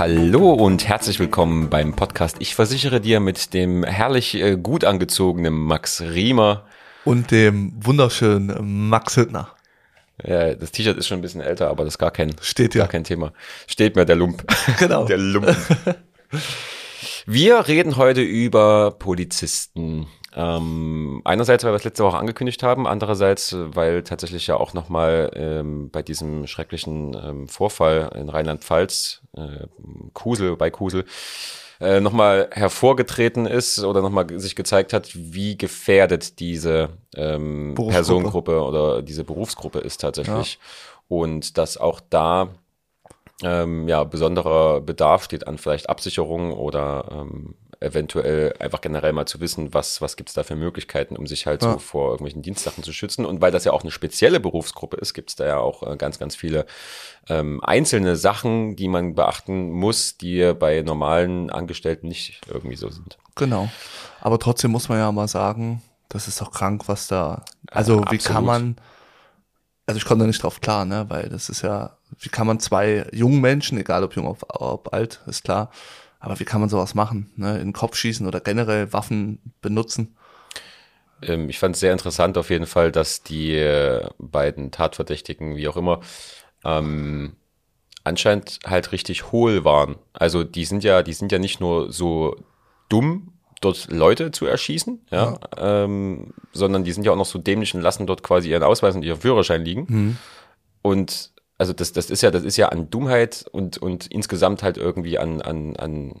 Hallo und herzlich willkommen beim Podcast Ich versichere dir mit dem herrlich äh, gut angezogenen Max Riemer. Und dem wunderschönen Max Hüttner. Ja, das T-Shirt ist schon ein bisschen älter, aber das ist gar kein, Steht ja. gar kein Thema. Steht mir der Lump. Genau. Der Lump. Wir reden heute über Polizisten. Ähm, einerseits, weil wir es letzte Woche angekündigt haben, andererseits, weil tatsächlich ja auch nochmal ähm, bei diesem schrecklichen ähm, Vorfall in Rheinland-Pfalz, äh, Kusel, bei Kusel, äh, nochmal hervorgetreten ist oder nochmal sich gezeigt hat, wie gefährdet diese ähm. Personengruppe oder diese Berufsgruppe ist tatsächlich. Und dass auch da ähm, ja, besonderer Bedarf steht an vielleicht Absicherung oder ähm, eventuell einfach generell mal zu wissen, was, was gibt's da für Möglichkeiten, um sich halt so Ja. vor irgendwelchen Dienstsachen zu schützen. Und weil das ja auch eine spezielle Berufsgruppe ist, gibt's da ja auch äh, ganz, ganz viele ähm, einzelne Sachen, die man beachten muss, die bei normalen Angestellten nicht irgendwie so sind. Genau. Aber trotzdem muss man ja mal sagen, das ist doch krank, was da. Also wie absolut. kann man. Also ich komme da nicht drauf klar, ne? Weil das ist ja, wie kann man zwei jungen Menschen, egal ob jung ob, ob alt, ist klar, aber wie kann man sowas machen? Ne? In den Kopf schießen oder generell Waffen benutzen? Ähm, ich fand es sehr interessant auf jeden Fall, dass die äh, beiden Tatverdächtigen, wie auch immer, ähm, anscheinend halt richtig hohl waren. Also die sind ja, die sind ja nicht nur so dumm, dort Leute zu erschießen, ja, Ähm, sondern die sind ja auch noch so dämlich und lassen dort quasi ihren Ausweis und ihren Führerschein liegen. Und also das, das ist ja, das ist ja an Dummheit und, und insgesamt halt irgendwie an, an, an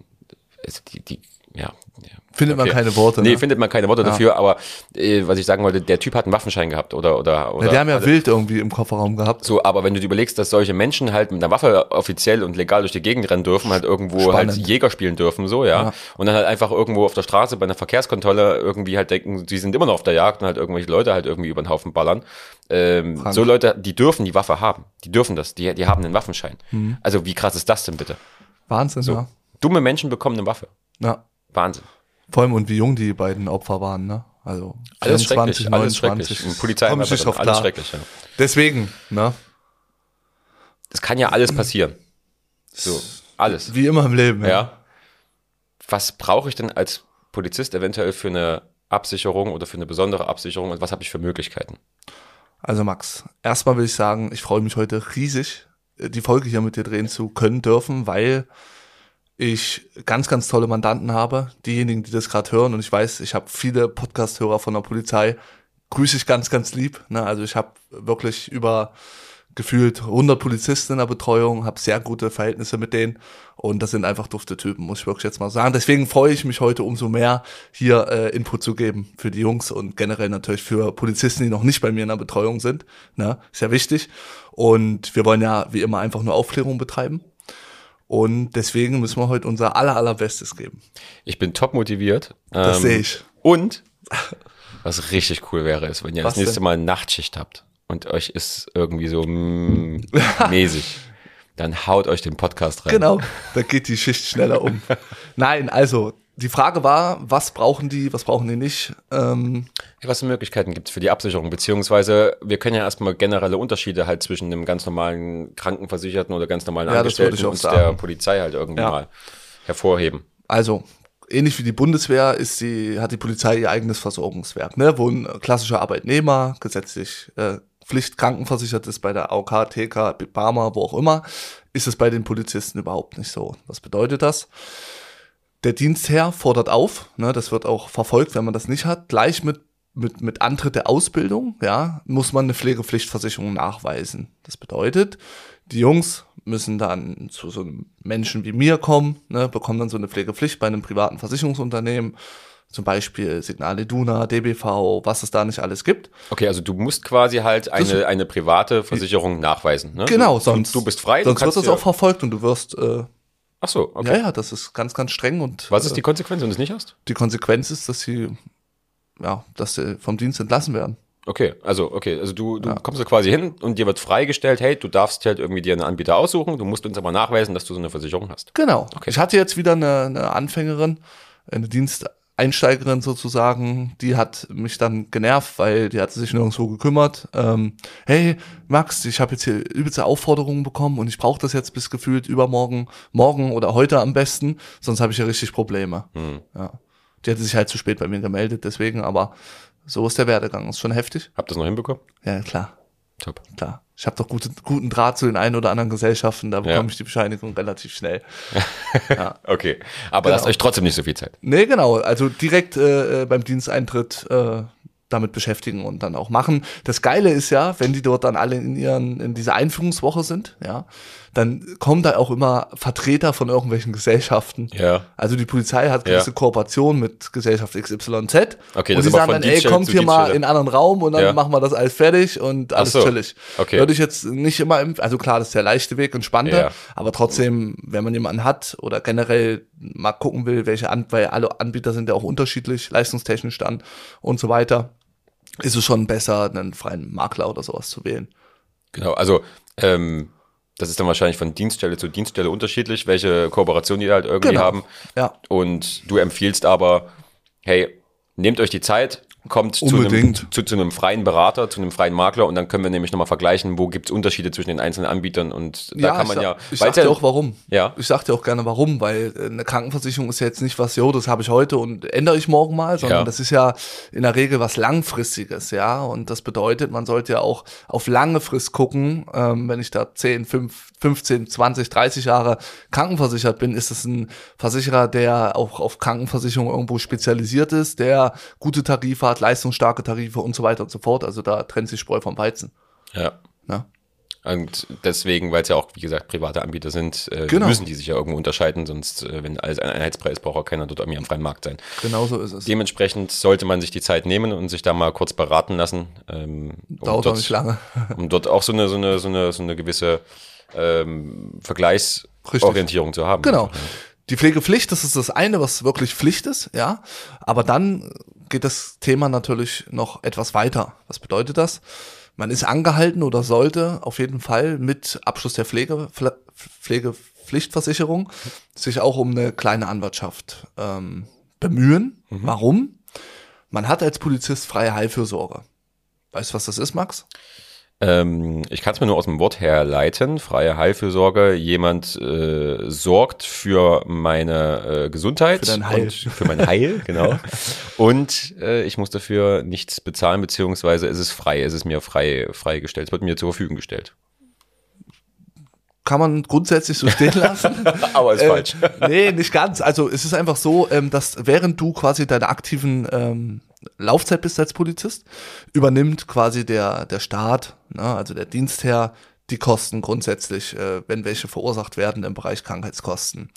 also die, die, ja. ja. Findet man keine Worte, Nee, ne? findet man keine Worte dafür, aber äh, was ich sagen wollte, der Typ hat einen Waffenschein gehabt oder oder, oder Ja, die haben ja also, wild irgendwie im Kofferraum gehabt. so, aber wenn du dir überlegst, dass solche Menschen halt mit einer Waffe offiziell und legal durch die Gegend rennen dürfen, halt irgendwo Spannend. halt Jäger spielen dürfen, so, ja. Ja. Und dann halt einfach irgendwo auf der Straße bei einer Verkehrskontrolle irgendwie halt denken, die sind immer noch auf der Jagd und halt irgendwelche Leute halt irgendwie über den Haufen ballern. Ähm, so Leute, die dürfen die Waffe haben. Die dürfen das. Die, die haben einen Waffenschein. Mhm. Also wie krass ist das denn bitte? Wahnsinn, So. ja. Dumme Menschen bekommen eine Waffe. Ja. Wahnsinn. Vor allem und wie jung die beiden Opfer waren, ne? Also Alles 24, schrecklich, alles 29. schrecklich. Polizei Komm ich nicht drauf alles schrecklich, ja. Deswegen, ne? Das kann ja alles passieren. So, alles. Wie immer im Leben. Ja. Was brauche ich denn als Polizist eventuell für eine Absicherung oder für eine besondere Absicherung und was habe ich für Möglichkeiten? Also Max, erstmal will ich sagen, ich freue mich heute riesig, äh, die Folge hier mit dir drehen zu können dürfen, weil ich ganz, ganz tolle Mandanten habe. Diejenigen, die das gerade hören, und ich weiß, ich habe viele Podcast-Hörer von der Polizei, grüße ich ganz, ganz lieb. Ne? Also ich habe wirklich über gefühlt 100 Polizisten in der Betreuung, habe sehr gute Verhältnisse mit denen und das sind einfach dufte Typen, muss ich wirklich jetzt mal sagen. Deswegen freue ich mich heute umso mehr, hier äh, Input zu geben für die Jungs und generell natürlich für Polizisten, die noch nicht bei mir in der Betreuung sind. Ne? Sehr wichtig. Und wir wollen ja wie immer einfach nur Aufklärung betreiben. Und deswegen müssen wir heute unser aller, allerbestes geben. Ich bin top motiviert. Das Ähm, sehe ich. Und was richtig cool wäre, ist, wenn ihr Was das nächste denn? Mal Nachtschicht habt und euch ist irgendwie so mm, mäßig, dann haut euch den Podcast rein. Genau, da geht die Schicht schneller um. Nein, also die Frage war, was brauchen die, was brauchen die nicht? Ähm, Ja, Was für Möglichkeiten gibt es für die Absicherung? Beziehungsweise wir können ja erstmal generelle Unterschiede halt zwischen einem ganz normalen Krankenversicherten oder ganz normalen Ja, Angestellten und sagen. der Polizei halt irgendwie Ja. mal hervorheben. Also, ähnlich wie die Bundeswehr ist die, hat die Polizei ihr eigenes Versorgungswerk, ne? wo ein klassischer Arbeitnehmer gesetzlich äh, Pflicht krankenversichert ist bei der AOK, TK, Barmer, wo auch immer, ist es bei den Polizisten überhaupt nicht so. Was bedeutet das? Der Dienstherr fordert auf, ne, das wird auch verfolgt, wenn man das nicht hat, gleich mit, mit, mit Antritt der Ausbildung, ja, muss man eine Pflegepflichtversicherung nachweisen. Das bedeutet, die Jungs müssen dann zu so einem Menschen wie mir kommen, ne, bekommen dann so eine Pflegepflicht bei einem privaten Versicherungsunternehmen, zum Beispiel Signal Iduna, DBV, was es da nicht alles gibt. Okay, also du musst quasi halt eine, eine private Versicherung nachweisen. Ne? Genau, du, sonst, Du, du bist frei. sonst du wird kannst das auch verfolgt und du wirst, äh, Ach so, okay. ja, ja, das ist ganz, ganz streng und Was ist äh, die Konsequenz, wenn du es nicht hast? die Konsequenz ist, dass sie, ja, dass sie vom Dienst entlassen werden. Okay, also okay, also du, du kommst da quasi hin und dir wird freigestellt, hey, du darfst halt irgendwie dir einen Anbieter aussuchen, du musst uns aber nachweisen, dass du so eine Versicherung hast. Genau. Okay. Ich hatte jetzt wieder eine, eine Anfängerin, eine Einsteigerin sozusagen, die hat mich dann genervt, weil die hat sich nirgendwo gekümmert. Ähm, hey, Max, ich habe jetzt hier übelste Aufforderungen bekommen und ich brauche das jetzt bis gefühlt übermorgen, morgen oder heute am besten, sonst habe ich ja richtig Probleme. Hm. Ja. Die hatte sich halt zu spät bei mir gemeldet, deswegen, aber so ist der Werdegang. Ist schon heftig. Habt ihr das noch hinbekommen? Ja, klar, Top. klar. Ich habe doch gute, guten Draht zu den einen oder anderen Gesellschaften, da bekomme ich die Bescheinigung relativ schnell. Okay. Aber lasst Genau. euch trotzdem nicht so viel Zeit. Nee, genau. Also direkt äh, äh, beim Diensteintritt äh, damit beschäftigen und dann auch machen. Das Geile ist ja, wenn die dort dann alle in ihren in dieser Einführungswoche sind, ja, dann kommen da auch immer Vertreter von irgendwelchen Gesellschaften. Ja. Also die Polizei hat gewisse Ja. Kooperationen mit Gesellschaft XYZ. Okay, und die sagen dann, ey, kommt hier mal in einen anderen Raum und dann Ja. machen wir das alles fertig und alles so. chillig. Okay. Würde ich jetzt nicht immer, im, also klar, das ist der leichte Weg, entspannter, Ja. aber trotzdem, wenn man jemanden hat oder generell mal gucken will, welche An weil alle Anbieter sind ja auch unterschiedlich, leistungstechnisch dann und so weiter, ist es schon besser, einen freien Makler oder sowas zu wählen. Genau, also ähm, das ist dann wahrscheinlich von Dienststelle zu Dienststelle unterschiedlich, welche Kooperation die da halt irgendwie Genau. haben. Ja. Und du empfiehlst aber, hey, nehmt euch die Zeit, kommt zu einem, zu, zu einem freien Berater, zu einem freien Makler und dann können wir nämlich nochmal vergleichen, wo gibt's Unterschiede zwischen den einzelnen Anbietern und da kann man ich ja. ich sag dir ja auch warum. Ja. Ich sag dir auch gerne warum, weil äh, eine Krankenversicherung ist ja jetzt nicht was, jo, das habe ich heute und ändere ich morgen mal, sondern Ja. das ist ja in der Regel was langfristiges, ja. Und das bedeutet, man sollte ja auch auf lange Frist gucken. Ähm, wenn ich da 10, 5, 15, 20, 30 Jahre krankenversichert bin, ist es ein Versicherer, der auch auf Krankenversicherung irgendwo spezialisiert ist, der gute Tarife hat, leistungsstarke Tarife und so weiter und so fort. Also da trennt sich Spreu vom Weizen. Ja. Ne? Und deswegen, weil es ja auch, wie gesagt, private Anbieter sind, äh, Genau. müssen die sich ja irgendwo unterscheiden, sonst, äh, wenn alles ein Einheitspreis braucht auch keiner dort irgendwie am freien Markt sein. Genau so ist es. Dementsprechend sollte man sich die Zeit nehmen und sich da mal kurz beraten lassen. Ähm, um Dauert auch dort, nicht lange. Um dort auch so eine, so eine, so eine, so eine gewisse ähm, Vergleichsorientierung zu haben. Genau. Die Pflegepflicht, das ist das eine, was wirklich Pflicht ist, ja. Aber dann geht das Thema natürlich noch etwas weiter. Was bedeutet das? Man ist angehalten oder sollte auf jeden Fall mit Abschluss der Pflege, Pfle- Pflegepflichtversicherung sich auch um eine kleine Anwartschaft ähm, bemühen. Warum? Man hat als Polizist freie Heilfürsorge. Weißt du, was das ist, Max? Ähm, ich kann es mir nur aus dem Wort herleiten. Freie Heilfürsorge. Jemand äh, sorgt für meine äh, Gesundheit. Für dein Heil. Und für mein Heil, genau. Und äh, ich muss dafür nichts bezahlen, beziehungsweise es ist frei. Es ist mir frei freigestellt. Es wird mir zur Verfügung gestellt. Kann man grundsätzlich so stehen lassen. Aber ist Äh, falsch. nee, nicht ganz. Also es ist einfach so, ähm, dass während du quasi deine aktiven ähm, Laufzeit bist als Polizist, übernimmt quasi der, der Staat, ne, also der Dienstherr, die Kosten grundsätzlich, äh, wenn welche verursacht werden im Bereich Krankheitskosten.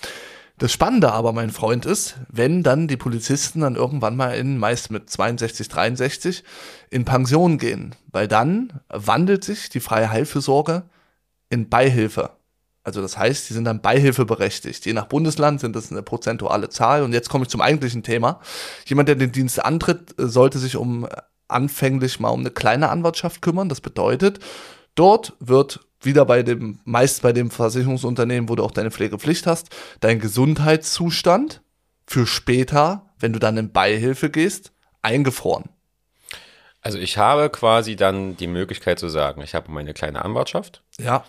Das Spannende aber, mein Freund, ist, wenn dann die Polizisten dann irgendwann mal in, meist mit 62, 63, in Pension gehen, weil dann wandelt sich die freie Heilfürsorge in Beihilfe. Also das heißt, die sind dann beihilfeberechtigt. Je nach Bundesland sind das eine prozentuale Zahl. Und jetzt komme ich zum eigentlichen Thema. Jemand, der den Dienst antritt, sollte sich um äh, anfänglich mal um eine kleine Anwartschaft kümmern. Das bedeutet, dort wird wieder bei dem, meist bei dem Versicherungsunternehmen, wo du auch deine Pflegepflicht hast, dein Gesundheitszustand für später, wenn du dann in Beihilfe gehst, eingefroren. Also ich habe quasi dann die Möglichkeit zu sagen, ich habe meine kleine Anwartschaft Ja.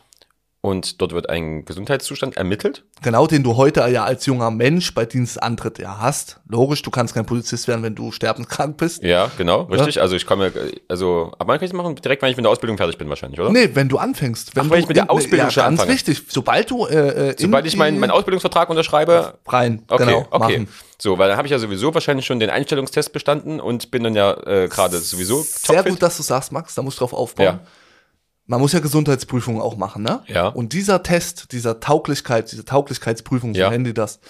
Und dort wird ein Gesundheitszustand ermittelt. Genau, den du heute ja als junger Mensch bei Dienstantritt ja hast. Logisch, du kannst kein Polizist werden, wenn du sterbenskrank bist. Ja, genau, richtig. Also ich komme, also, aber man kann ich das machen direkt, wenn ich mit der Ausbildung fertig bin wahrscheinlich, oder? Nee, wenn du anfängst. Wenn Ach, du wenn ich mit der in- Ausbildung ja, schon ganz anfange. wichtig. Sobald du äh, äh, Sobald in ich meinen meinen Ausbildungsvertrag unterschreibe, rein, okay, genau, okay. machen. So, weil dann habe ich ja sowieso wahrscheinlich schon den Einstellungstest bestanden und bin dann ja äh, gerade sowieso Sehr topfit. gut, dass du sagst, Max, da musst du drauf aufbauen. Ja. Man muss ja Gesundheitsprüfungen auch machen, ne? Ja. Und dieser Test, dieser Tauglichkeit, diese Tauglichkeitsprüfung, so Ja. nennen die das,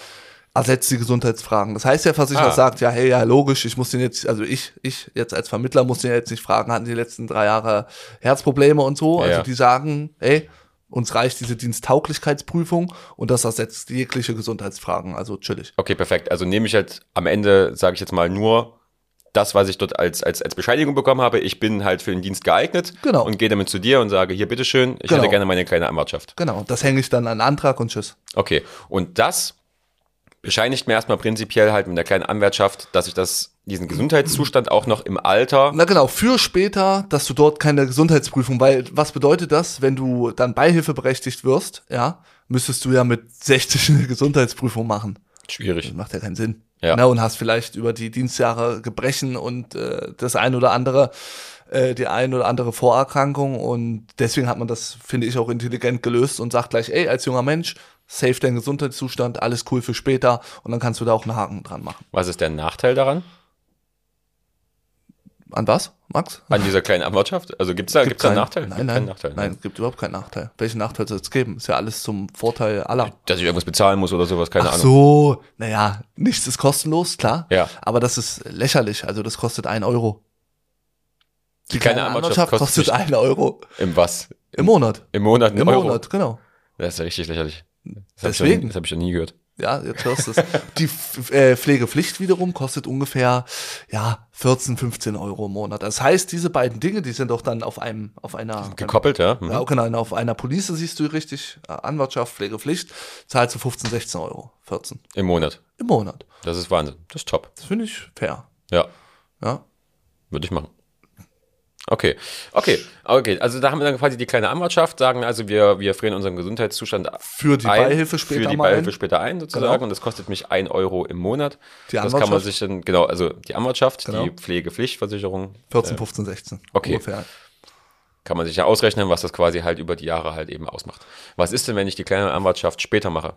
ersetzt die Gesundheitsfragen. Das heißt, der Versicherer Ah. sagt, ja, hey, ja, logisch, ich muss den jetzt, also ich, ich jetzt als Vermittler muss den jetzt nicht fragen, hatten die letzten drei Jahre Herzprobleme und so. Also Ja. die sagen, ey, uns reicht diese Diensttauglichkeitsprüfung und das ersetzt jegliche Gesundheitsfragen. Also chillig. Okay, perfekt. Also nehme ich halt am Ende, sage ich jetzt mal, nur das, was ich dort als, als, als Bescheinigung bekommen habe. Ich bin halt für den Dienst geeignet Genau. und gehe damit zu dir und sage, hier, bitteschön, ich Genau. hätte gerne meine kleine Anwartschaft. Genau, das hänge ich dann an den Antrag und tschüss. Okay, und das bescheinigt mir erstmal prinzipiell halt mit der kleinen Anwärtschaft, dass ich das, diesen Gesundheitszustand auch noch im Alter. Na genau, für später, dass du dort keine Gesundheitsprüfung, weil was bedeutet das, wenn du dann beihilfeberechtigt wirst, ja, müsstest du ja mit 60 eine Gesundheitsprüfung machen. Schwierig. Das macht ja keinen Sinn. Ja. Na, und hast vielleicht über die Dienstjahre Gebrechen und äh, das ein oder andere, äh, die ein oder andere Vorerkrankung und deswegen hat man das, finde ich, auch intelligent gelöst und sagt gleich, ey, als junger Mensch, save deinen Gesundheitszustand, alles cool für später und dann kannst du da auch einen Haken dran machen. Was ist der Nachteil daran? An was, Max? An dieser kleinen Anwaltschaft? Also gibt's da, gibt's da einen Nachteil? Nein, Gibt nein, keinen Nachteil. ne? nein, gibt überhaupt keinen Nachteil. Welchen Nachteil soll es geben? Ist ja alles zum Vorteil aller. Dass ich irgendwas bezahlen muss oder sowas, keine Ach Ahnung. so, naja, nichts ist kostenlos, klar. Ja. Aber das ist lächerlich, also das kostet ein Euro. Die kleine kleine Anwaltschaft Anwaltschaft kostet kostet ein Euro. Im was? Im Monat. Im Monat ein Im Euro. Monat, genau. Das ist ja richtig lächerlich. Das Deswegen. Hab ich noch das habe ich noch nie gehört. Ja, jetzt hörst du es. Die äh, Pflegepflicht wiederum kostet ungefähr, ja, 14, 15 Euro im Monat. Das heißt, diese beiden Dinge, die sind doch dann auf einem, auf einer, Gekoppelt, ja? Mhm. ja, genau, auf einer Police siehst du richtig, äh, Anwaltschaft, Pflegepflicht, zahlst du 15, 16 Euro, 14 Im Monat. im Monat. Das ist Wahnsinn. Das ist top. Das finde ich fair. Ja, Ja. würde ich machen. Okay, okay, okay. Also da haben wir dann quasi die kleine Anwaltschaft, sagen also, wir, wir frieren unseren Gesundheitszustand Für die ein, Beihilfe später für die mal Beihilfe ein. später ein sozusagen Genau. und das kostet mich ein Euro im Monat. Die das kann man sich dann, genau, also die Anwaltschaft, Genau. die Pflegepflichtversicherung, 14, 15, 16. okay. Ungefähr. kann man sich ja ausrechnen, was das quasi halt über die Jahre halt eben ausmacht. Was ist denn, wenn ich die kleine Anwaltschaft später mache?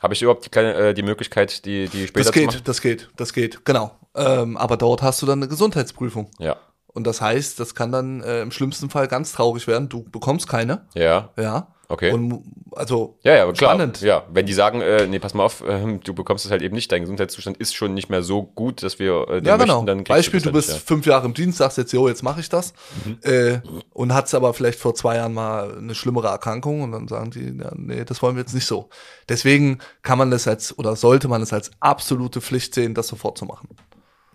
Habe ich überhaupt die, kleine, äh, die Möglichkeit, die, die später Das zu geht, machen? das geht, das geht, genau. Ähm, aber dort hast du dann eine Gesundheitsprüfung. Ja, Und das heißt, das kann dann äh, im schlimmsten Fall ganz traurig werden. Du bekommst keine. ja, Ja. okay. Und also Ja, ja, aber klar. spannend. Ja, wenn die sagen, äh, nee, pass mal auf, äh, du bekommst es halt eben nicht, dein Gesundheitszustand ist schon nicht mehr so gut, dass wir äh, Ja, genau. möchten, dann Beispiel, das du halt bist nicht, fünf Jahre im Dienst, sagst jetzt, jo, jetzt mache ich das. Mhm. Äh, und hast aber vielleicht vor zwei Jahren mal eine schlimmere Erkrankung und dann sagen die, ja, nee, das wollen wir jetzt nicht so. Deswegen kann man das als, oder sollte man es als absolute Pflicht sehen, das sofort zu machen. ja.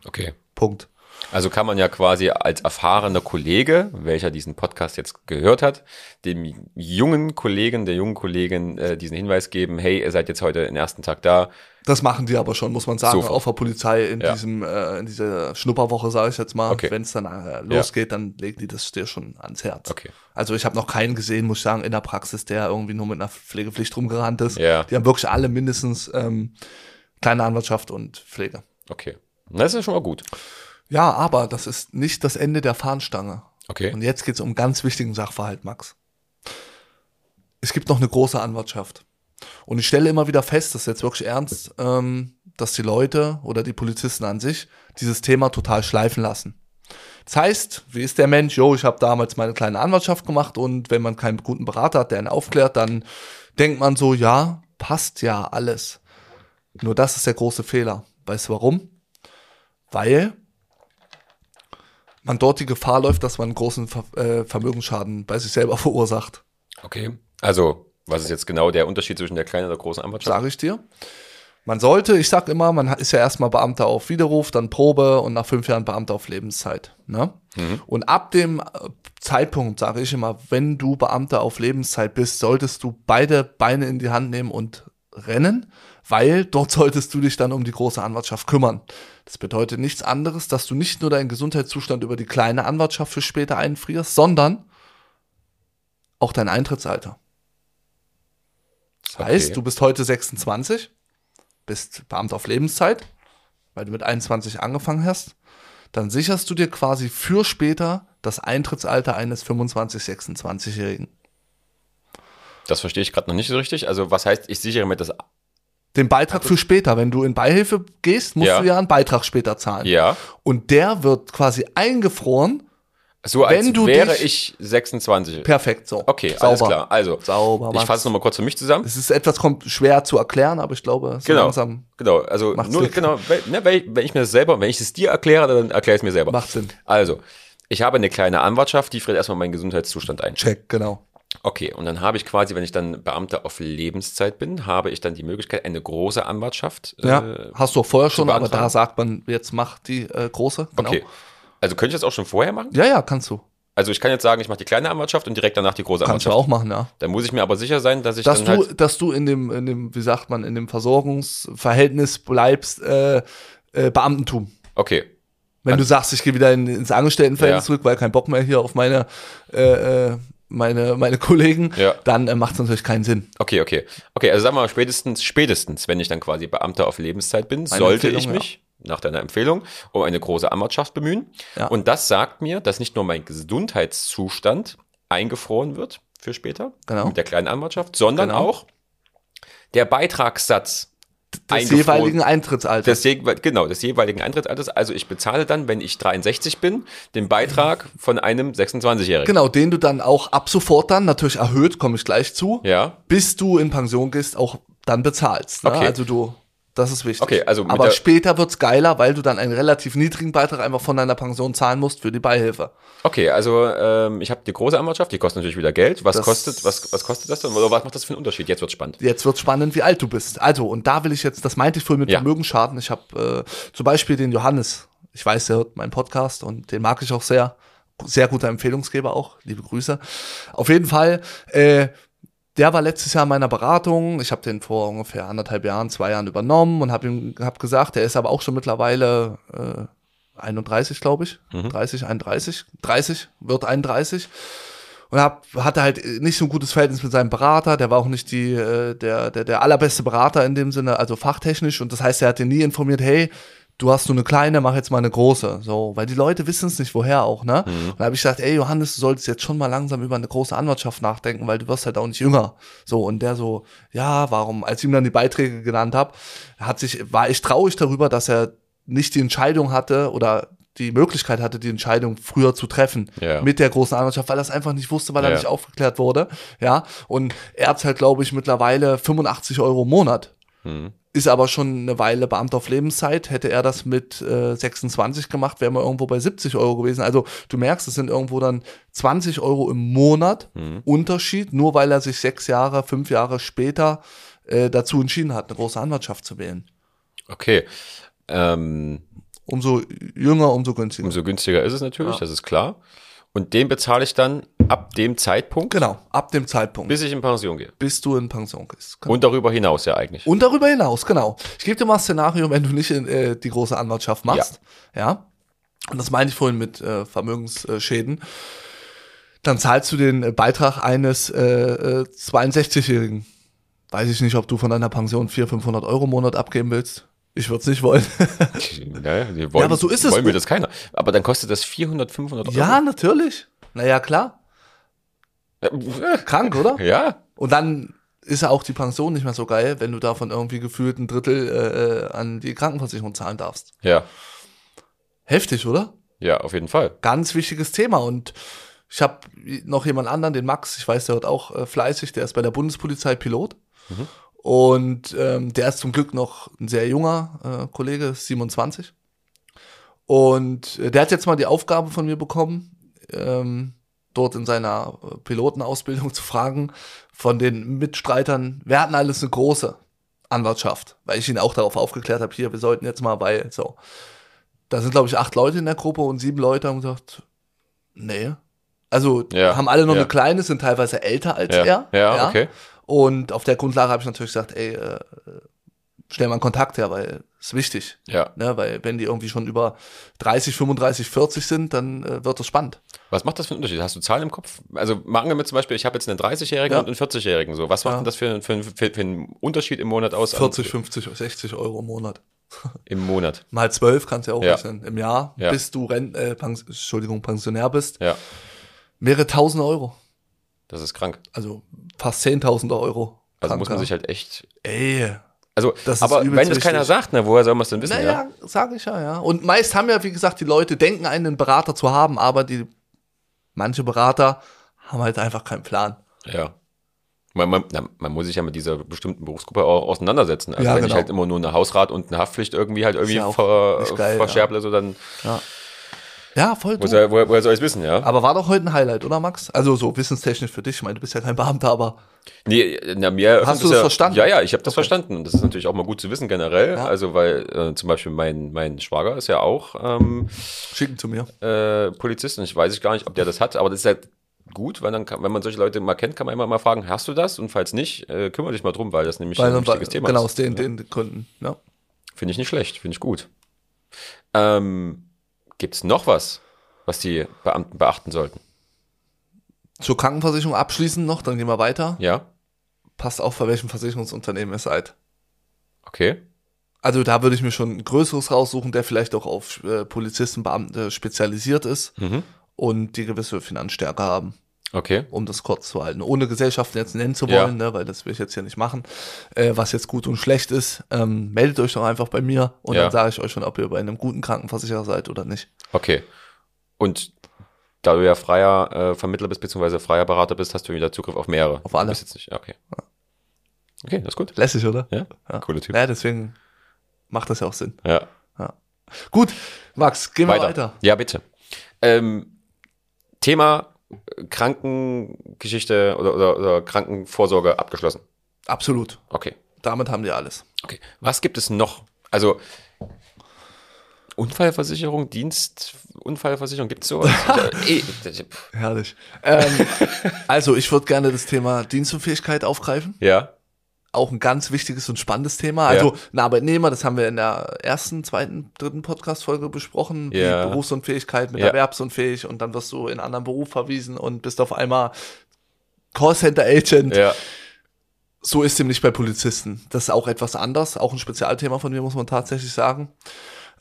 Okay. Punkt. Also kann man ja quasi als erfahrener Kollege, welcher diesen Podcast jetzt gehört hat, dem jungen Kollegen, der jungen Kollegin äh, diesen Hinweis geben, hey, ihr seid jetzt heute den ersten Tag da. Das machen die aber schon, muss man sagen, Sofort. auf der Polizei in Ja. diesem, äh, in dieser Schnupperwoche, sage ich jetzt mal. Okay. Wenn es dann äh, losgeht, dann legen die das dir schon ans Herz. Okay. Also ich habe noch keinen gesehen, muss ich sagen, in der Praxis, der irgendwie nur mit einer Pflegepflicht rumgerannt ist. Ja. Die haben wirklich alle mindestens ähm, kleine Anwaltschaft und Pflege. Okay. Das ist ja schon mal gut. Ja, aber das ist nicht das Ende der Fahnenstange. Okay. Und jetzt geht's um einen ganz wichtigen Sachverhalt, Max. Es gibt noch eine große Anwaltschaft. Und ich stelle immer wieder fest, das ist jetzt wirklich ernst, ähm, dass die Leute oder die Polizisten an sich dieses Thema total schleifen lassen. Das heißt, wie ist der Mensch? Jo, ich habe damals meine kleine Anwaltschaft gemacht und wenn man keinen guten Berater hat, der einen aufklärt, dann denkt man so, ja, passt ja alles. Nur das ist der große Fehler. Weißt du warum? Weil man dort die Gefahr läuft, dass man einen großen Ver äh, Vermögensschaden bei sich selber verursacht. Okay. Also, was ist jetzt genau der Unterschied zwischen der kleinen und der großen Anwaltschaft? Sage ich dir. Man sollte, ich sag immer, man ist ja erstmal Beamter auf Widerruf, dann Probe und nach fünf Jahren Beamter auf Lebenszeit. Ne? Und ab dem äh, Zeitpunkt, sage ich immer, wenn du Beamter auf Lebenszeit bist, solltest du beide Beine in die Hand nehmen und rennen, weil dort solltest du dich dann um die große Anwaltschaft kümmern. Das bedeutet nichts anderes, dass du nicht nur deinen Gesundheitszustand über die kleine Anwaltschaft für später einfrierst, sondern auch dein Eintrittsalter. Das Okay. heißt, du bist heute 26, bist Beamter auf Lebenszeit, weil du mit 21 angefangen hast, dann sicherst du dir quasi für später das Eintrittsalter eines 25-, 26-Jährigen. Das verstehe ich gerade noch nicht so richtig. Also, was heißt, ich sichere mir das? Den Beitrag für später, wenn du in Beihilfe gehst, musst Ja. du ja einen Beitrag später zahlen. Ja. Und der wird quasi eingefroren. So als Wenn du wäre dich- ich 26. Perfekt, so. Okay, alles klar. Also, Sauber, ich fasse nochmal kurz für mich zusammen. Es ist etwas kommt schwer zu erklären, aber ich glaube, so Genau. langsam Genau, also nur, Sinn. genau, wenn, ne, wenn, ich, wenn ich mir das selber, wenn ich es dir erkläre, dann erkläre ich es mir selber. macht Sinn. Also, ich habe eine kleine Anwartschaft, die friert erstmal meinen Gesundheitszustand ein. Check, genau. Okay, und dann habe ich quasi, wenn ich dann Beamter auf Lebenszeit bin, habe ich dann die Möglichkeit, eine große Anwartschaft. Ja, Äh, hast du auch vorher schon, aber da sagt man, jetzt mach die äh, große. Genau. okay. Also könnte ich das auch schon vorher machen? Ja, ja, kannst du. Also ich kann jetzt sagen, ich mache die kleine Anwaltschaft und direkt danach die große Kannst du Anwaltschaft. auch machen, ja. Dann muss ich mir aber sicher sein, dass ich Dass dann du, halt. dass du in dem, in dem, wie sagt man, in dem Versorgungsverhältnis bleibst, äh, äh, Beamtentum. Okay. Wenn du sagst, ich gehe wieder in, ins Angestelltenverhältnis Ja. zurück, weil kein Bock mehr hier auf meine, äh, äh, meine, meine Kollegen, Ja. dann äh, macht es natürlich keinen Sinn. Okay, okay. Okay, also sagen wir mal spätestens, spätestens, wenn ich dann quasi Beamter auf Lebenszeit bin, sollte ich Empfehlung, mich, nach deiner Empfehlung, um eine große Anwaltschaft bemühen. Ja. Und das sagt mir, dass nicht nur mein Gesundheitszustand eingefroren wird für später, Genau. mit der kleinen Anwaltschaft, sondern Genau. auch der Beitragssatz Des jeweiligen Eintrittsalters. des, je- genau, des jeweiligen Eintrittsalters. Also ich bezahle dann, wenn ich 63 bin, den Beitrag von einem 26-Jährigen. Genau, den du dann auch ab sofort dann natürlich erhöht, komme ich gleich zu, Ja. bis du in Pension gehst, auch dann bezahlst. Ne? Okay. Also du, das ist wichtig. Okay, also Aber später wird's geiler, weil du dann einen relativ niedrigen Beitrag einfach von deiner Pension zahlen musst für die Beihilfe. Okay, also ähm, ich habe die große Anwaltschaft, die kostet natürlich wieder Geld. Was Das- kostet, was, was kostet das denn? Oder was macht das für einen Unterschied? Jetzt wird's spannend. Jetzt wird spannend, wie alt du bist. Also, und da will ich jetzt, das meinte ich vorhin mit Ja. Vermögensschaden. Ich habe äh, zum Beispiel den Johannes, ich weiß, der hört meinen Podcast und den mag ich auch sehr. Sehr guter Empfehlungsgeber auch. Liebe Grüße. Auf jeden Fall, äh, der war letztes Jahr in meiner Beratung. Ich habe den vor ungefähr anderthalb Jahren, zwei Jahren übernommen und habe ihm hab gesagt, der ist aber auch schon mittlerweile äh, 31, glaube ich. 30, 31, 30, wird 31 und hab, hatte halt nicht so ein gutes Verhältnis mit seinem Berater, der war auch nicht die, äh, der, der, der allerbeste Berater in dem Sinne, also fachtechnisch. Und das heißt, er hat ihn nie informiert, hey, du hast nur eine kleine, mach jetzt mal eine große, so, weil die Leute wissen es nicht, woher auch, ne? Und da habe ich gesagt, ey Johannes, du solltest jetzt schon mal langsam über eine große Anwaltschaft nachdenken, weil du wirst halt auch nicht jünger, so, und der so, ja, warum, als ich ihm dann die Beiträge genannt habe, hat sich, war ich traurig darüber, dass er nicht die Entscheidung hatte oder die Möglichkeit hatte, die Entscheidung früher zu treffen Ja. mit der großen Anwaltschaft, weil er es einfach nicht wusste, weil er Ja. nicht aufgeklärt wurde. Ja, und er hat halt, glaube ich, mittlerweile 85 Euro im Monat. Hm. Ist aber schon eine Weile Beamter auf Lebenszeit. Hätte er das mit äh, 26 gemacht, wären wir irgendwo bei 70 Euro gewesen. Also du merkst, es sind irgendwo dann 20 Euro im Monat Hm. Unterschied, nur weil er sich sechs Jahre, fünf Jahre später äh, dazu entschieden hat, eine große Anwaltschaft zu wählen. Okay. Ähm, Umso jünger, umso günstiger. umso günstiger ist es natürlich, Ja. das ist klar. Und den bezahle ich dann ab dem Zeitpunkt, Genau, ab dem Zeitpunkt, bis, bis ich in Pension gehe. du in Pension gehst. Genau. Und darüber hinaus ja eigentlich. Und darüber hinaus, genau. Ich gebe dir mal ein Szenario, wenn du nicht in, äh, die große Anwaltschaft machst. Ja. Und das meine ich vorhin mit äh, Vermögensschäden. Dann zahlst du den äh, Beitrag eines äh, äh, 62-Jährigen. Weiß ich nicht, ob du von deiner Pension 400, 500 Euro im Monat abgeben willst. Ich würde es nicht wollen. Ja, die wollen, aber so ist es. Wollen wir das keiner. Aber dann kostet das 400, 500 Euro. ja, natürlich. Naja, klar. Ja. Krank, oder? Ja. Und dann ist ja auch die Pension nicht mehr so geil, wenn du davon irgendwie gefühlt ein Drittel äh, an die Krankenversicherung zahlen darfst. Ja. Heftig, oder? Ja, auf jeden Fall. ganz wichtiges Thema. Und ich habe noch jemand anderen, den Max, ich weiß, der wird auch äh, fleißig, der ist bei der Bundespolizei Pilot. Und ähm, der ist zum Glück noch ein sehr junger äh, Kollege, ist 27. Und äh, der hat jetzt mal die Aufgabe von mir bekommen, ähm, dort in seiner äh, Pilotenausbildung zu fragen von den Mitstreitern, wir hatten alles eine große Anwaltschaft, weil ich ihn auch darauf aufgeklärt habe, hier, wir sollten jetzt mal bei, so. Da sind, glaube ich, acht Leute in der Gruppe und sieben Leute haben gesagt, nee. Also Ja, haben alle noch ja. eine kleine, sind teilweise älter als Ja, er. ja, okay. Und auf der Grundlage habe ich natürlich gesagt, ey, äh, stell mal einen Kontakt her, weil ist wichtig. Ja. Ne? Weil wenn die irgendwie schon über 30, 35, 40 sind, dann äh, wird das spannend. Was macht das für einen Unterschied? Hast du Zahlen im Kopf? Also machen wir mit zum Beispiel, ich habe jetzt einen 30-Jährigen Ja. und einen 40-Jährigen. So, was macht Ja. denn das für, für, für, für einen Unterschied im Monat aus? an- 40, 50, 60 Euro im Monat. Im Monat. Mal 12 kannst du ja auch Ja. rechnen. Im Jahr, Ja. bis du Rent, äh, Pens Entschuldigung, Pensionär bist, Ja. mehrere tausend Euro. Das ist krank. Also fast 10.000 Euro. Also muss man Kranker. sich halt echt. Ey, Also, Das aber wenn das keiner sagt, na, woher soll man es denn wissen? naja, Ja? sag ich ja, ja. Und meist haben ja, wie gesagt, die Leute denken, einen Berater zu haben, aber die manche Berater haben halt einfach keinen Plan. ja. Man, man, na, man muss sich ja mit dieser bestimmten Berufsgruppe auch auseinandersetzen. Also Ja, wenn ich genau. halt immer nur eine Hausrat und eine Haftpflicht irgendwie halt irgendwie ja ver, geil, verscherble, so dann Ja. Ja, voll du. soll, woher, woher soll ich es wissen, ja? Aber war doch heute ein Highlight, oder Max? Also so wissenstechnisch für dich. Ich meine, du bist ja kein Beamter, aber Nee, na, mir Hast du das ja, verstanden? Ja, ja, ich habe das verstanden. Und das ist natürlich auch mal gut zu wissen generell. Ja. Also, weil äh, zum Beispiel mein, mein Schwager ist ja auch ähm, schicken zu mir. äh, Polizist und ich weiß ich gar nicht, ob der das hat, aber das ist halt gut, weil dann kann, wenn man solche Leute mal kennt, kann man immer mal fragen, hast du das? Und falls nicht, äh, kümmere dich mal drum, weil das nämlich Weil, ein wichtiges Thema genau, ist. aus den, den Gründen. Ja. Finde ich nicht schlecht, finde ich gut. Ähm, Gibt es noch was, was die Beamten beachten sollten? Zur Krankenversicherung abschließend noch, dann gehen wir weiter. Ja? Passt auf, bei welchem Versicherungsunternehmen ihr seid. Okay. Also da würde ich mir schon ein größeres raussuchen, der vielleicht auch auf äh, Polizisten, Beamte spezialisiert ist Mhm. und die gewisse Finanzstärke haben, Okay. um das kurz zu halten. Ohne Gesellschaften jetzt nennen zu Ja. wollen, ne, weil das will ich jetzt hier nicht machen, äh, was jetzt gut und schlecht ist. Ähm, meldet euch doch einfach bei mir und Ja. dann sage ich euch schon, ob ihr bei einem guten Krankenversicherer seid oder nicht. Okay. Und da du ja freier äh, Vermittler bist, beziehungsweise freier Berater bist, hast du wieder Zugriff auf mehrere. Auf alle. Jetzt nicht, okay. Okay, das ist gut. Lässig, oder? Ja, Ja. cooler Typ. Ja, deswegen macht das ja auch Sinn. Ja. Gut, Max, gehen wir Weiter. weiter. Ja, bitte. Ähm, Thema Krankengeschichte oder, oder, oder Krankenvorsorge abgeschlossen. Absolut. Okay. Damit haben die alles. Okay. Was gibt es noch? Also Unfallversicherung, Dienstunfallversicherung, gibt es sowas? Das- Herrlich. Ähm, also, ich würde gerne das Thema Dienstunfähigkeit aufgreifen. ja, Auch ein ganz wichtiges und spannendes Thema. Also, ein Arbeitnehmer, das haben wir in der ersten, zweiten, dritten Podcast-Folge besprochen, Ja. Berufsunfähigkeit mit Ja. erwerbsunfähig und dann wirst du in einen anderen Beruf verwiesen und bist auf einmal Callcenter-Agent. ja, So ist dem nicht bei Polizisten. Das ist auch etwas anders, auch ein Spezialthema von mir, muss man tatsächlich sagen.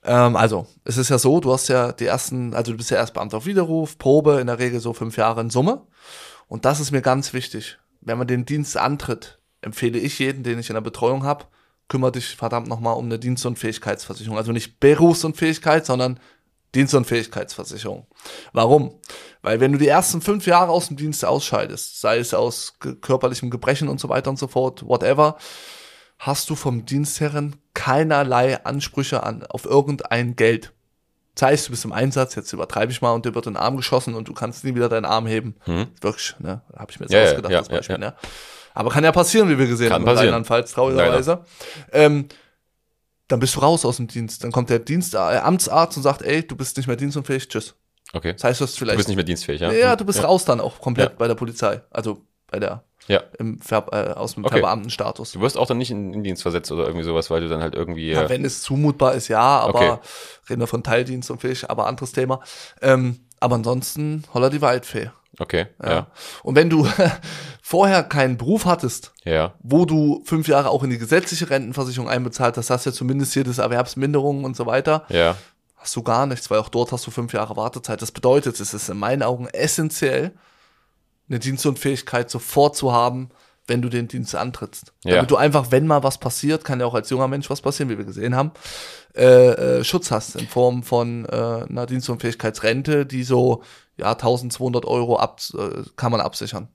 Ähm, also, es ist ja so, du hast ja die ersten, also du bist ja erst Beamter auf Widerruf, Probe, in der Regel so fünf Jahre in Summe. Und das ist mir ganz wichtig. Wenn man den Dienst antritt, empfehle ich jeden, den ich in der Betreuung habe, kümmere dich verdammt nochmal um eine Dienstunfähigkeitsversicherung. Also nicht Berufsunfähigkeit, sondern Dienstunfähigkeitsversicherung. Warum? Weil wenn du die ersten fünf Jahre aus dem Dienst ausscheidest, sei es aus körperlichem Gebrechen und so weiter und so fort, whatever, hast du vom Dienstherren keinerlei Ansprüche an, auf irgendein Geld. Das heißt, du bist im Einsatz, jetzt übertreibe ich mal und dir wird in den Arm geschossen und du kannst nie wieder deinen Arm heben. Wirklich, ne? Habe ich mir jetzt. Ja, ja, ausgedacht, ja, das Beispiel, ja, ja. Aber kann ja passieren, wie wir gesehen Kann haben, passieren. Rheinland-Pfalz, traurigerweise. Ähm, dann bist du raus aus dem Dienst. Dann kommt der Dienst, äh, Amtsarzt und sagt, ey, du bist nicht mehr dienstunfähig, tschüss. okay. Das heißt, du hast Du vielleicht bist nicht mehr dienstfähig, ja? ja, du bist ja. raus dann auch komplett Ja. bei der Polizei. Also bei der Ja. im Ver äh, aus dem Okay. Verbeamtenstatus. Du wirst auch dann nicht in, in Dienst versetzt oder irgendwie sowas, weil du dann halt irgendwie. Ja, äh, wenn es zumutbar ist, ja, aber Okay. reden wir von Teildienst und Fisch, aber anderes Thema. Ähm, aber ansonsten holla die Waldfee. Okay, Ja. ja. Und wenn du vorher keinen Beruf hattest, Ja. wo du fünf Jahre auch in die gesetzliche Rentenversicherung einbezahlt hast, hast ja zumindest hier das Erwerbsminderung und so weiter, Ja. hast du gar nichts, weil auch dort hast du fünf Jahre Wartezeit. Das bedeutet, es ist in meinen Augen essentiell, eine Dienstunfähigkeit sofort zu haben, wenn du den Dienst antrittst. Ja. Damit du einfach, wenn mal was passiert, kann ja auch als junger Mensch was passieren, wie wir gesehen haben, äh, äh, Schutz hast in Form von äh, einer Dienstunfähigkeitsrente, die so, ja, 1200 Euro ab, äh, kann man absichern.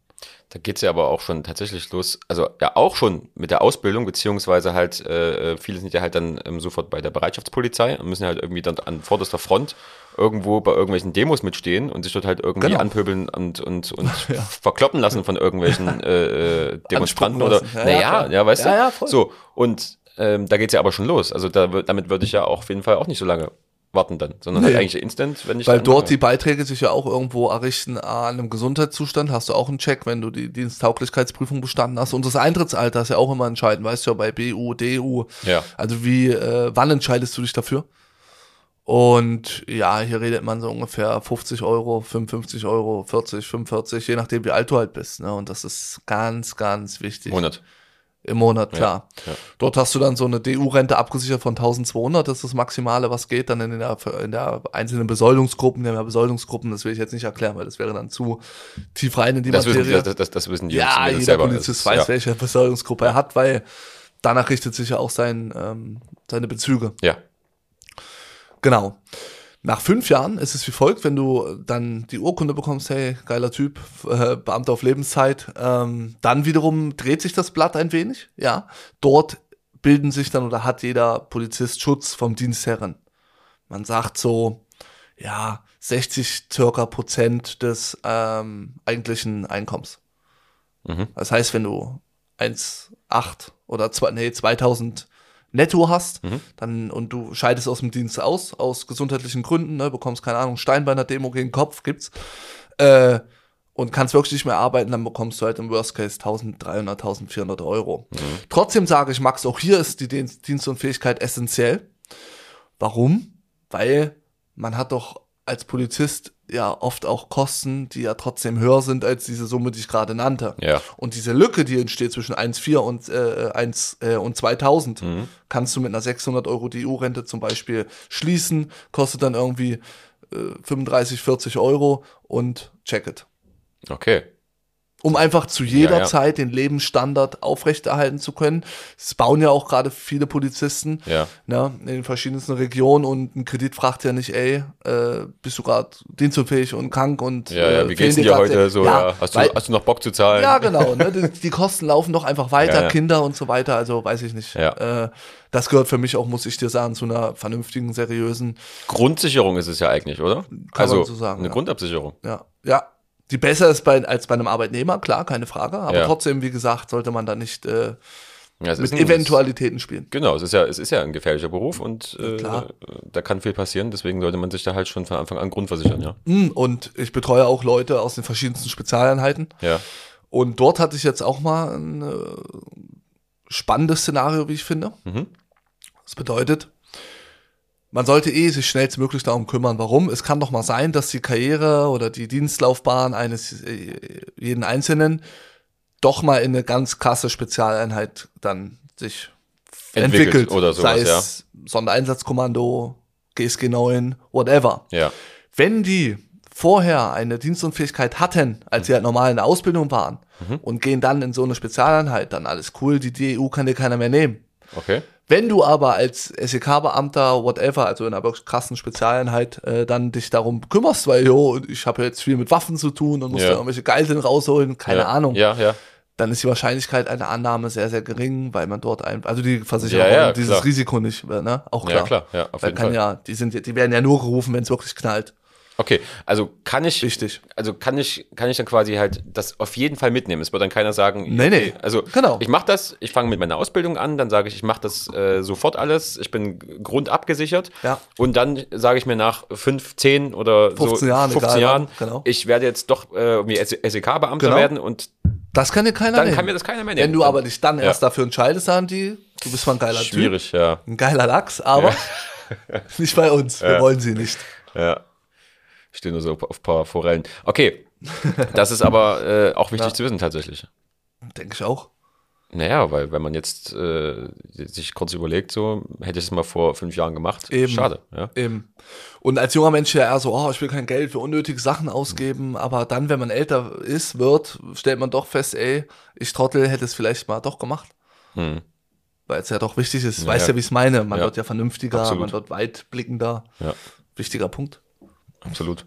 Da geht's ja aber auch schon tatsächlich los, also ja auch schon mit der Ausbildung, beziehungsweise halt, äh, viele sind ja halt dann ähm, sofort bei der Bereitschaftspolizei und müssen halt irgendwie dann an vorderster Front irgendwo bei irgendwelchen Demos mitstehen und sich dort halt irgendwie Genau. anpöbeln und, und, und verkloppen lassen von irgendwelchen äh, äh, Demonstranten oder. Ja, naja, ja, ja, klar. weißt du? Ja, ja, voll. So, und ähm, da geht's ja aber schon los. Also da, damit würde ich ja auch auf jeden Fall auch nicht so lange warten dann, sondern Nee. halt eigentlich instant, wenn ich Weil dort äh, die Beiträge sich ja auch irgendwo errichten an einem Gesundheitszustand. Hast du auch einen Check, wenn du die Diensttauglichkeitsprüfung bestanden hast. Und das Eintrittsalter ist ja auch immer entscheidend, weißt du ja, bei BU, DU. Ja. Also wie, äh, wann entscheidest du dich dafür? Und ja, hier redet man so ungefähr 50 Euro, 55 Euro, 40, 45, je nachdem wie alt du halt bist. Ne? Und das ist ganz, ganz wichtig. Monat. Im Monat, klar. ja. Dort hast du dann so eine DU-Rente abgesichert von 1200, das ist das Maximale, was geht, dann in der, in der einzelnen Besoldungsgruppen, der Besoldungsgruppen, das will ich jetzt nicht erklären, weil das wäre dann zu tief rein in die Das wissen, Materie. das, das, das wissen die ja, jeder selber. Polizist weiß, ja. welche Besoldungsgruppe er hat, weil danach richtet sich ja auch sein, ähm, seine Bezüge. Ja, Genau. Nach fünf Jahren ist es wie folgt, wenn du dann die Urkunde bekommst, hey, geiler Typ, äh, Beamter auf Lebenszeit, ähm, dann wiederum dreht sich das Blatt ein wenig, ja. Dort bilden sich dann oder hat jeder Polizist Schutz vom Dienstherren. Man sagt so, ja, 60 circa Prozent des ähm, eigentlichen Einkommens. Mhm. Das heißt, wenn du 1,8 oder zwei, nee, 2000 netto hast, Mhm. dann und du scheidest aus dem Dienst aus, aus gesundheitlichen Gründen, ne, bekommst, keine Ahnung, Stein bei einer Demo gegen den Kopf, gibt's, äh, und kannst wirklich nicht mehr arbeiten, dann bekommst du halt im Worst Case 1300, 1400 Euro. Trotzdem sage ich, Max, auch hier ist die Dienst Dienstunfähigkeit essentiell. Warum? Weil man hat doch als Polizist ja oft auch Kosten, die ja trotzdem höher sind als diese Summe, die ich gerade nannte. Ja. Und diese Lücke, die entsteht zwischen 1,4 und, äh, 1, äh, und 2000, Mhm. kannst du mit einer 600 Euro DU-Rente zum Beispiel schließen, kostet dann irgendwie äh, 35, 40 Euro und check it. Okay. Um einfach zu jeder Ja, ja. Zeit den Lebensstandard aufrechterhalten zu können. Es bauen ja auch gerade viele Polizisten Ja. ne, in den verschiedensten Regionen und ein Kredit fragt ja nicht, ey, äh, bist du gerade dienstunfähig und krank und Ja, ja. äh, Wie geht's dir grad- heute so? Ja. Hast, du, weil- hast du noch Bock zu zahlen? ja, genau. Ne? Die, die Kosten laufen doch einfach weiter. Kinder und so weiter. Also weiß ich nicht. Ja. Äh, das gehört für mich auch, muss ich dir sagen, zu einer vernünftigen, seriösen, Grundsicherung ist es ja eigentlich, oder? Kann also man so sagen, eine. Grundabsicherung. ja, ja. Die besser ist bei, als bei einem Arbeitnehmer, klar, keine Frage. Aber Ja. trotzdem, wie gesagt, sollte man da nicht äh, Ja, mit Eventualitäten spielen. Genau, es ist ja, es ist ja ein gefährlicher Beruf und äh, da kann viel passieren, deswegen sollte man sich da halt schon von Anfang an grundversichern, ja. Mm, Und ich betreue auch Leute aus den verschiedensten Spezialeinheiten. Ja. Und dort hatte ich jetzt auch mal ein äh, spannendes Szenario, wie ich finde. Mhm. Das bedeutet, man sollte eh sich schnellstmöglich darum kümmern. Warum? Es kann doch mal sein, dass die Karriere oder die Dienstlaufbahn eines äh, jeden Einzelnen doch mal in eine ganz krasse Spezialeinheit dann sich Entwickelt entwickelt. oder sowas, Sei es Sondereinsatzkommando, GSG 9, whatever. Ja. Wenn die vorher eine Dienstunfähigkeit hatten, als sie halt normal in der Ausbildung waren und gehen dann in so eine Spezialeinheit, dann alles cool, die DEU kann dir keiner mehr nehmen. Okay. Wenn du aber als SEK-Beamter, whatever, also in einer wirklich krassen Spezialeinheit, äh, dann dich darum kümmerst, weil, jo, ich habe jetzt viel mit Waffen zu tun und muss Ja. da irgendwelche Geiseln rausholen, keine ja. Ahnung, Ja, ja. dann ist die Wahrscheinlichkeit einer Annahme sehr, sehr gering, weil man dort ein, also die Versicherer Ja, dieses klar. Risiko nicht, ne? Auch klar. Ja, klar, ja, auf weil jeden kann Fall. ja, die sind, ja- die werden ja nur gerufen, wenn es wirklich knallt. Okay, also kann ich, Wichtig. also kann ich, kann ich dann quasi halt das auf jeden Fall mitnehmen. Es wird dann keiner sagen, Nee, nee. also Genau. ich mache das, ich fange mit meiner Ausbildung an, dann sage ich, ich mache das äh, sofort alles, ich bin grundabgesichert Ja. und dann sage ich mir nach fünf, zehn oder 15 so Jahren, 15 egal Jahren, genau. ich werde jetzt doch äh, irgendwie SEK-Beamter Genau. werden und Das kann dir keiner dann nehmen. kann mir das keiner mehr nehmen. Wenn du aber dich dann Ja. erst dafür entscheidest, sagen die, du bist mal ein geiler Schwierig, ja. Typ, ein geiler Lachs, aber nicht bei uns. Wir Ja. wollen sie nicht. Ja. Ich stehe nur so auf ein paar Forellen. Okay. Das ist aber äh, auch wichtig Ja. zu wissen tatsächlich. Denke ich auch. Naja, weil wenn man jetzt äh, sich kurz überlegt, so hätte ich es mal vor fünf Jahren gemacht. Eben. Schade, ja. Eben. Und als junger Mensch ja eher so, oh, ich will kein Geld für unnötige Sachen ausgeben, aber dann, wenn man älter ist, wird, stellt man doch fest, ey, ich Trottel hätte es vielleicht mal doch gemacht. Hm. Weil es ja doch wichtig ist. Ja, weißt ja, ja. wie ich es meine. Man Ja. wird ja vernünftiger, Absolut. man wird weitblickender. Ja, Wichtiger Punkt. Absolut.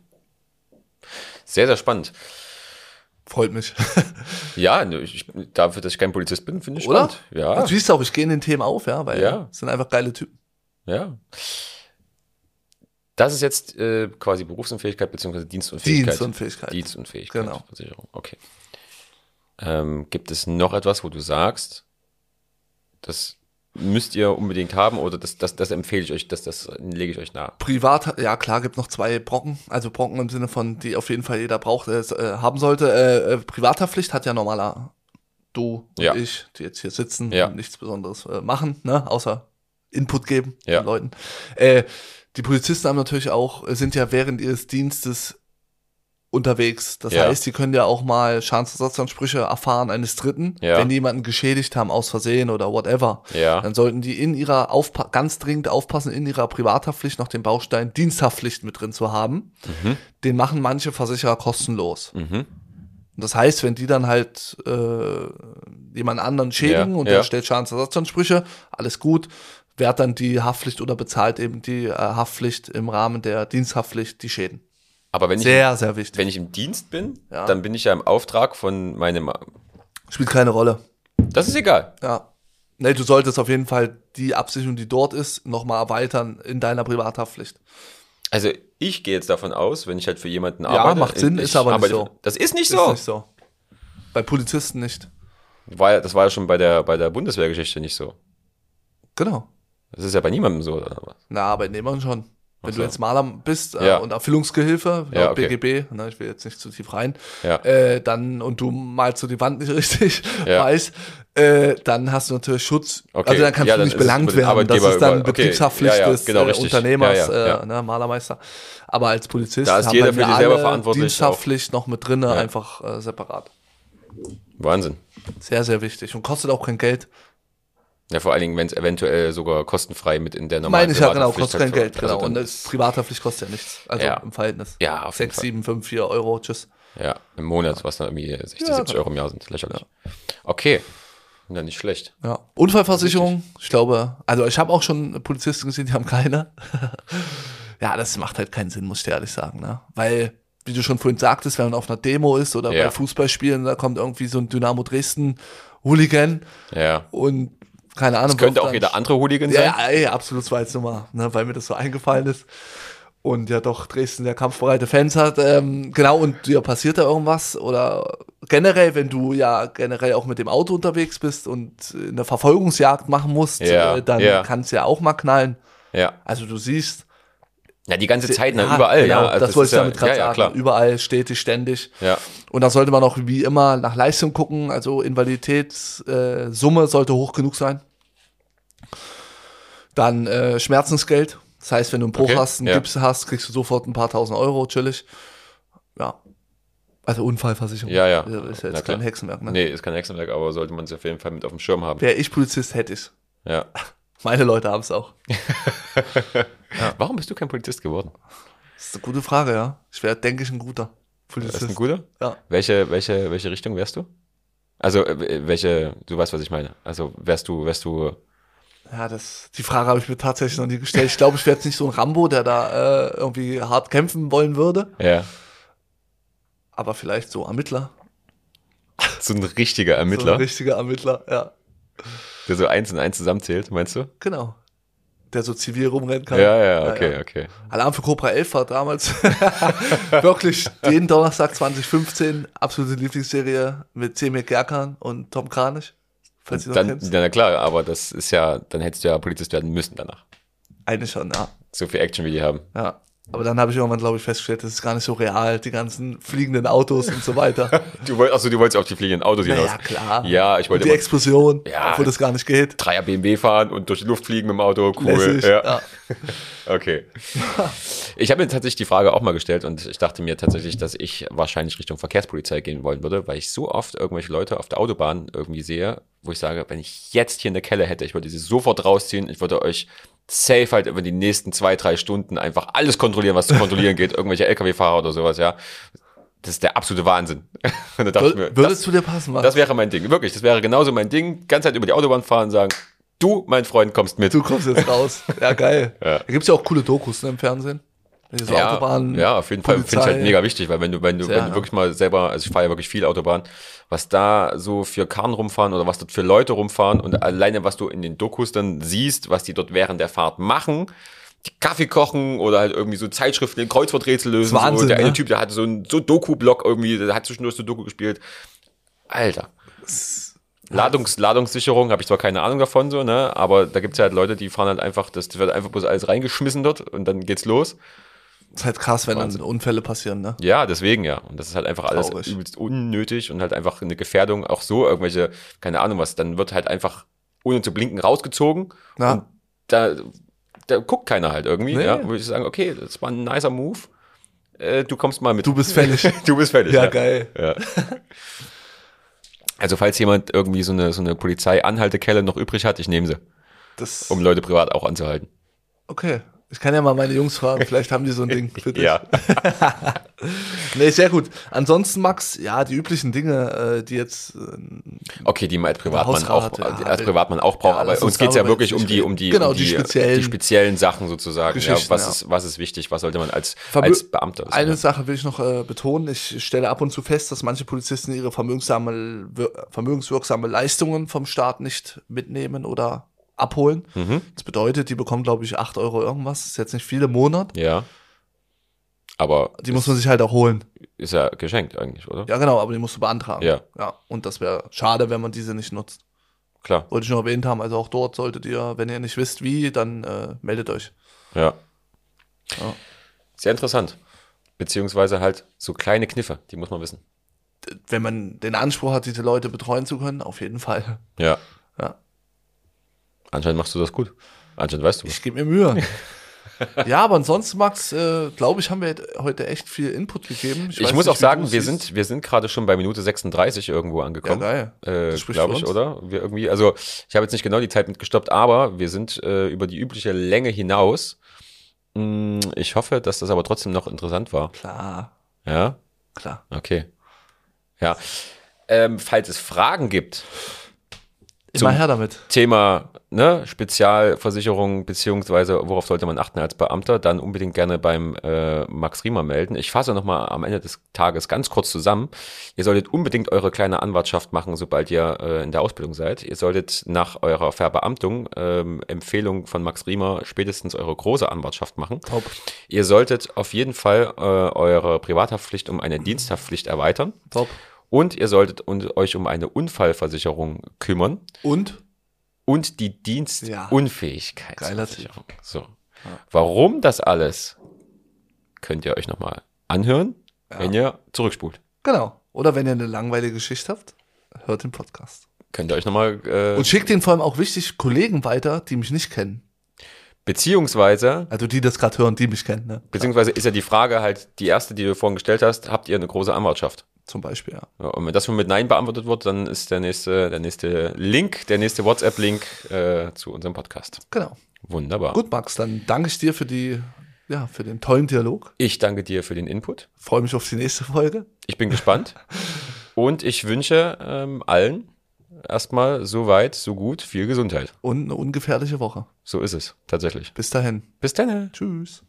Sehr, sehr spannend. Freut mich. Ja, ne, ich, dafür, dass ich kein Polizist bin, finde ich Oder? spannend. Ja, Du siehst auch, ich gehe in den Themen auf, ja, weil Ja. es sind einfach geile Typen. ja. Das ist jetzt äh, quasi Berufsunfähigkeit bzw. Dienstunfähigkeit. Dienstunfähigkeit. Dienstunfähigkeit. Genau. Versicherung. Okay. Ähm, gibt es noch etwas, wo du sagst, das müsst ihr unbedingt haben oder das, das, das empfehle ich euch, das, das lege ich euch nahe? Privat, ja klar, gibt noch zwei Brocken, also Brocken im Sinne von, die auf jeden Fall jeder braucht, äh, äh, haben sollte. Äh, äh, Privathaftpflicht hat ja normaler du und Ja. ich, die jetzt hier sitzen Ja. und nichts Besonderes äh, machen, ne, außer Input geben Ja. den Leuten. Äh, die Polizisten haben natürlich auch, äh, sind ja während ihres Dienstes unterwegs. Das Ja. heißt, die können ja auch mal Schadensersatzansprüche erfahren eines Dritten, Ja. wenn die jemanden geschädigt haben aus Versehen oder whatever. Ja. Dann sollten die in ihrer Aufpa ganz dringend aufpassen, in ihrer Privathaftpflicht noch den Baustein Diensthaftpflicht mit drin zu haben. Den machen manche Versicherer kostenlos. Mhm. Und das heißt, wenn die dann halt äh, jemand anderen schädigen und der stellt Schadensersatzansprüche, alles gut, wehrt dann die Haftpflicht oder bezahlt eben die äh, Haftpflicht im Rahmen der Diensthaftpflicht die Schäden. Aber wenn ich, Sehr, sehr wichtig. wenn ich im Dienst bin, Ja. dann bin ich ja im Auftrag von meinem. Spielt keine Rolle. Das ist egal. Ja. Nee, du solltest auf jeden Fall die Absicherung, die dort ist, nochmal erweitern in deiner Privathaftpflicht. Also ich gehe jetzt davon aus, wenn ich halt für jemanden arbeite. macht Sinn, ist aber nicht so. Das ist nicht Ist so. nicht so. Bei Polizisten nicht. War, ja- das war ja schon bei der, bei der Bundeswehrgeschichte nicht so. Genau. Das ist ja bei niemandem so. Oder was? Na, Arbeitnehmern schon. Wenn Ach du so. jetzt Maler bist äh, Ja. und Erfüllungsgehilfe, Ja, okay. BGB, ne, ich will jetzt nicht zu tief rein, Ja. äh, dann und du malst so die Wand nicht richtig weiß, äh, dann hast du natürlich Schutz. Okay. Also dann kannst du nicht belangt werden. Das ist dann okay. Betriebshaftpflicht ja, des genau, äh. Unternehmers. Äh, ne, Malermeister. Aber als Polizist Da ist haben jeder wir für sich selber alle verantwortlich Diensthaftpflicht noch mit drin, einfach äh, separat. Wahnsinn. Sehr, sehr wichtig und kostet auch kein Geld. Ja, vor allen Dingen, wenn es eventuell sogar kostenfrei mit in der normalen Meine ich ja genau, Privathaftpflicht kostet kein halt Geld, genau. also und das Privathaftpflicht kostet ja nichts. Also Ja. im Verhältnis. Ja, auf jeden 6, Fall. 7, 5, 4 Euro, tschüss. Ja, im Monat, was dann irgendwie 60, Ja, 70 Euro im Jahr sind. Lächerlich. Okay. Ja, nicht schlecht. Ja. Unfallversicherung, ich glaube, also ich habe auch schon Polizisten gesehen, die haben keine. ja, das macht halt keinen Sinn, muss ich dir ehrlich sagen, ne? Weil, wie du schon vorhin sagtest, wenn man auf einer Demo ist oder Ja. bei Fußballspielen, da kommt irgendwie so ein Dynamo Dresden Hooligan Ja. und keine Ahnung. Könnte wirft auch jeder andere Hooligan sein. Ja, ja, absolut, das war jetzt nochmal, ne, weil mir das so eingefallen ist. Und ja doch Dresden der kampfbereite Fans hat. Ähm, genau, und dir passiert da irgendwas. Oder generell, wenn du ja generell auch mit dem Auto unterwegs bist und eine Verfolgungsjagd machen musst, Ja, äh, dann ja. kann es ja auch mal knallen. Ja. Also du siehst. Ja, die ganze Zeit, ne, Ja, überall, genau, ja. Also das wollte ist ich damit ja, gerade ja, ja, sagen. klar. Überall, stetig, ständig. Ja. Und da sollte man auch wie immer nach Leistung gucken. Also Invaliditätssumme äh, sollte hoch genug sein. Dann äh, Schmerzensgeld. Das heißt, wenn du einen Bruch Okay, hast, einen ja. Gips hast, kriegst du sofort ein paar tausend Euro, chillig. Ja. Also Unfallversicherung. Ja, ja. Ist ja jetzt kein Hexenwerk, ne? Nee, ist kein Hexenwerk, aber sollte man es auf jeden Fall mit auf dem Schirm haben. Wäre ich Polizist, hätte ich's. Ja. Meine Leute haben es auch. Warum bist du kein Polizist geworden? Das ist eine gute Frage, ja. Ich wäre, denke ich, ein guter Das Polizist. ist ein guter? Ja. Welche, welche, welche Richtung wärst du? Also, äh, welche, du weißt, was ich meine. Also, wärst du, wärst du, Ja, das, die Frage habe ich mir tatsächlich noch nie gestellt. Ich glaube, ich wäre jetzt nicht so ein Rambo, der da äh, irgendwie hart kämpfen wollen würde. ja, Aber vielleicht so Ermittler. so ein richtiger So Ermittler, ein richtiger Ermittler, ja. der so eins und eins zusammenzählt, meinst du? Genau. Der so zivil rumrennen kann. Ja, ja, okay, okay. Alarm für Cobra 11 war damals wirklich den Donnerstag 2015 absolute Lieblingsserie mit Semir Gerkan und Tom Kranich. Falls du Dann, ja, na klar, aber das ist ja, dann hättest du ja Polizist werden müssen danach. Eigentlich schon, ja. So viel Action, wie die haben. ja. Aber dann habe ich irgendwann, glaube ich, festgestellt, das ist gar nicht so real, die ganzen fliegenden Autos und so weiter. Du wolltest, achso, du wolltest auf die fliegenden Autos hinaus. ja, klar. Ja, ich wollte und die Explosion, Ja. obwohl das gar nicht geht. Dreier BMW fahren und durch die Luft fliegen mit dem Auto. Cool. Lässig, Ja. ja. Okay. Ich habe mir tatsächlich die Frage auch mal gestellt und ich dachte mir tatsächlich, dass ich wahrscheinlich Richtung Verkehrspolizei gehen wollen würde, weil ich so oft irgendwelche Leute auf der Autobahn irgendwie sehe, wo ich sage, wenn ich jetzt hier eine Kelle hätte, ich würde sie sofort rausziehen, ich würde euch safe halt über die nächsten zwei, drei Stunden einfach alles kontrollieren, was zu kontrollieren geht, irgendwelche LKW-Fahrer oder sowas, ja. Das ist der absolute Wahnsinn. Da dachte mir, Wür- Würde das, es zu dir passen, Mann? das wäre mein Ding, wirklich, das wäre genauso mein Ding, ganze Zeit über die Autobahn fahren und sagen, du, mein Freund, kommst mit. Du kommst jetzt raus. Ja, geil. Ja. Da gibt's ja auch coole Dokus ne, im Fernsehen. So ja, Autobahn, ja, auf jeden Fall finde ich halt mega wichtig, weil wenn du, wenn du, Sehr, wenn du ja. wirklich mal selber, also ich fahre ja wirklich viel Autobahn, was da so für Karren rumfahren oder was dort für Leute rumfahren und alleine was du in den Dokus dann siehst, was die dort während der Fahrt machen, die Kaffee kochen oder halt irgendwie so Zeitschriften, den Kreuzworträtsel lösen. Wahnsinn, so. Der eine ne? Typ, der hatte so einen so Doku-Block irgendwie, der hat zwischendurch so Doku gespielt. Alter. Ladungs, Ladungssicherung habe ich zwar keine Ahnung davon so, ne, aber da gibt's ja halt Leute, die fahren halt einfach, das wird einfach bloß alles reingeschmissen dort und dann geht's los. Ist halt krass, wenn dann Unfälle passieren, ne? Ja, deswegen ja. Und das ist halt einfach alles Traurig. übelst unnötig und halt einfach eine Gefährdung, auch so irgendwelche, keine Ahnung was, dann wird halt einfach ohne zu blinken rausgezogen. Ja. Und da, da guckt keiner halt irgendwie, Nee. ja. Würde ich sagen, okay, das war ein nicer Move. Äh, du kommst mal mit. Du bist fällig. du bist fertig. Ja, geil. Ja. Also falls jemand irgendwie so eine, so eine Polizei-Anhaltekelle noch übrig hat, ich nehme sie, Das, um Leute privat auch anzuhalten. okay. Ich kann ja mal meine Jungs fragen, vielleicht haben die so ein Ding für dich. Ja. Nee, sehr gut. Ansonsten, Max, ja, die üblichen Dinge, äh, die jetzt, äh, Okay, die man als Privatmann auch, Hausrat, ja, als Privatmann auch braucht, Ja, aber uns uns geht's ja wirklich um die, um die, Genau, um die speziellen- die speziellen Sachen sozusagen. Ja, was ist, was ist wichtig? Was sollte man als, Vermö- als Beamter wissen? Eine. Sache will ich noch äh, betonen. Ich stelle ab und zu fest, dass manche Polizisten ihre vermögenswirksame Leistungen vom Staat nicht mitnehmen oder abholen. Mhm. Das bedeutet, die bekommen, glaube ich, 8 Euro irgendwas. Das ist jetzt nicht viel im Monat. Ja, Aber Die muss man sich halt auch holen. ist ja geschenkt eigentlich, oder? Ja, genau, aber die musst du beantragen. Ja. Ja. Und das wäre schade, wenn man diese nicht nutzt. Klar. Wollte ich nur erwähnt haben. Also auch dort solltet ihr, wenn ihr nicht wisst, wie, dann äh, meldet euch. Ja. Ja. Sehr interessant. Beziehungsweise halt so kleine Kniffe, die muss man wissen. Wenn man den Anspruch hat, diese Leute betreuen zu können, auf jeden Fall. Ja. Ja. Anscheinend machst du das gut. Anscheinend weißt du was. Ich gebe mir Mühe. ja, aber ansonsten, Max, äh, glaube ich, haben wir heute echt viel Input gegeben. Ich, weiß muss nicht, auch sagen, wir siehst. sind, wir sind gerade schon bei Minute 36 irgendwo Ja, angekommen. geil. Äh, glaube ich, oder? Wir irgendwie, also ich habe jetzt nicht genau die Zeit mitgestoppt, aber wir sind äh, über die übliche Länge hinaus. Mm, Ich hoffe, dass das aber trotzdem noch interessant war. Klar, Ja, klar. okay. Ja. Ähm, falls es Fragen gibt, Immer her damit. Thema ne, Spezialversicherung beziehungsweise worauf sollte man achten als Beamter, dann unbedingt gerne beim äh, Max Riemer melden. Ich fasse nochmal am Ende des Tages ganz kurz zusammen. Ihr solltet unbedingt eure kleine Anwartschaft machen, sobald ihr äh, in der Ausbildung seid. Ihr solltet nach eurer Verbeamtung ähm, Empfehlung von Max Riemer spätestens eure große Anwartschaft machen. Top. Ihr solltet auf jeden Fall äh, eure Privathaftpflicht um eine Diensthaftpflicht erweitern. Top. Und ihr solltet euch um eine Unfallversicherung kümmern Und? und die Dienstunfähigkeitsversicherung. So. Warum das alles, könnt ihr euch nochmal anhören, wenn ihr zurückspult. Genau. Oder wenn ihr eine langweilige Geschichte habt, hört den Podcast. Könnt ihr euch nochmal, äh, Und schickt den vor allem auch wichtig Kollegen weiter, die mich nicht kennen. beziehungsweise, Also die das gerade hören, die mich kennen, ne? beziehungsweise ist ja die Frage halt die erste, die du vorhin gestellt hast, habt ihr eine große Anwartschaft? Zum Beispiel, ja. Ja, und wenn das schon mit Nein beantwortet wird, dann ist der nächste, der nächste Link, der nächste WhatsApp-Link äh, zu unserem Podcast. Genau. Wunderbar. Gut, Max, dann danke ich dir für die, ja, für den tollen Dialog. Ich danke dir für den Input. Freue mich auf die nächste Folge. Ich bin gespannt. Und ich wünsche ähm, allen erstmal so weit, so gut, viel Gesundheit. Und eine ungefährliche Woche. So ist es, tatsächlich. Bis dahin. Bis dann. Tschüss.